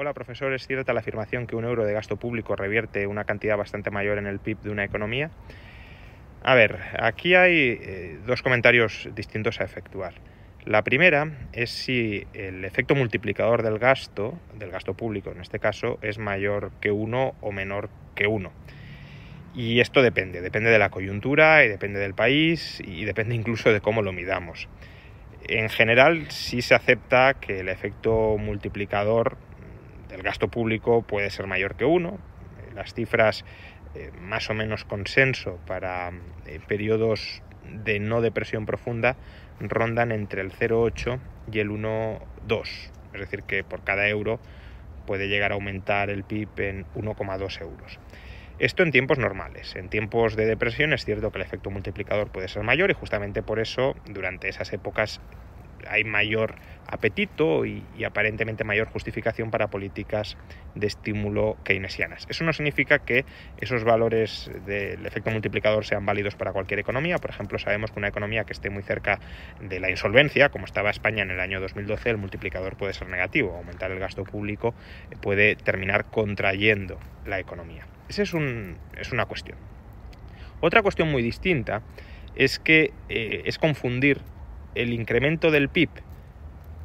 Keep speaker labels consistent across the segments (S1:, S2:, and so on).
S1: Hola, profesor. ¿Es cierta la afirmación que un euro de gasto público revierte una cantidad bastante mayor en el PIB de una economía? A ver, aquí hay eh, dos comentarios distintos a efectuar. La primera es si el efecto multiplicador del gasto, del gasto público en este caso, es mayor que uno o menor que uno. Y esto depende, depende de la coyuntura y depende del país y depende incluso de cómo lo midamos. En general, sí se acepta que el efecto multiplicador del gasto público puede ser mayor que uno. Las cifras eh, más o menos consenso para eh, periodos de no depresión profunda rondan entre el 0,8 y el 1,2. Es decir, que por cada euro puede llegar a aumentar el PIB en 1,2 euros. Esto en tiempos normales. En tiempos de depresión es cierto que el efecto multiplicador puede ser mayor y justamente por eso durante esas épocas hay mayor apetito y, aparentemente mayor justificación para políticas de estímulo keynesianas. Eso no significa que esos valores del efecto multiplicador sean válidos para cualquier economía. Por ejemplo, sabemos que una economía que esté muy cerca de la insolvencia, como estaba España en el año 2012, el multiplicador puede ser negativo. Aumentar el gasto público puede terminar contrayendo la economía. Esa es una cuestión. Otra cuestión muy distinta es que eh, es confundir el incremento del PIB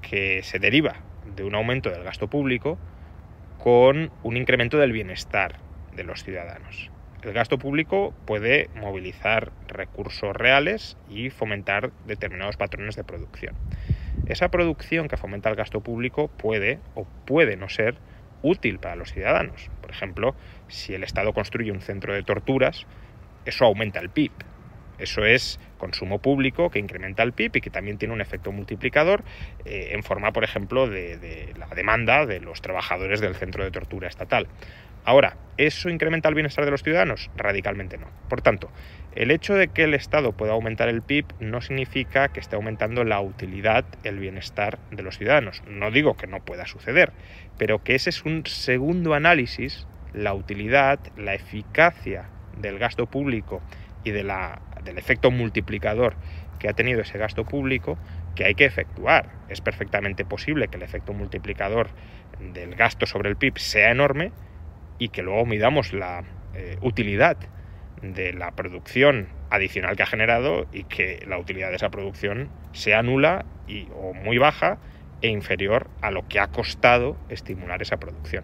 S1: que se deriva de un aumento del gasto público con un incremento del bienestar de los ciudadanos. El gasto público puede movilizar recursos reales y fomentar determinados patrones de producción. Esa producción que fomenta el gasto público puede o puede no ser útil para los ciudadanos. Por ejemplo, si el Estado construye un centro de torturas, eso aumenta el PIB. Eso es consumo público que incrementa el PIB y que también tiene un efecto multiplicador eh, en forma, por ejemplo, de, de, la demanda de los trabajadores del centro de tortura estatal. Ahora, ¿eso incrementa el bienestar de los ciudadanos? Radicalmente no. Por tanto, el hecho de que el Estado pueda aumentar el PIB no significa que esté aumentando la utilidad, el bienestar de los ciudadanos. No digo que no pueda suceder, pero que ese es un segundo análisis, la utilidad, la eficacia del gasto público y de la, del efecto multiplicador que ha tenido ese gasto público que hay que efectuar. Es perfectamente posible que el efecto multiplicador del gasto sobre el PIB sea enorme y que luego midamos la eh, utilidad de la producción adicional que ha generado y que la utilidad de esa producción sea nula y, o muy baja e inferior a lo que ha costado estimular esa producción.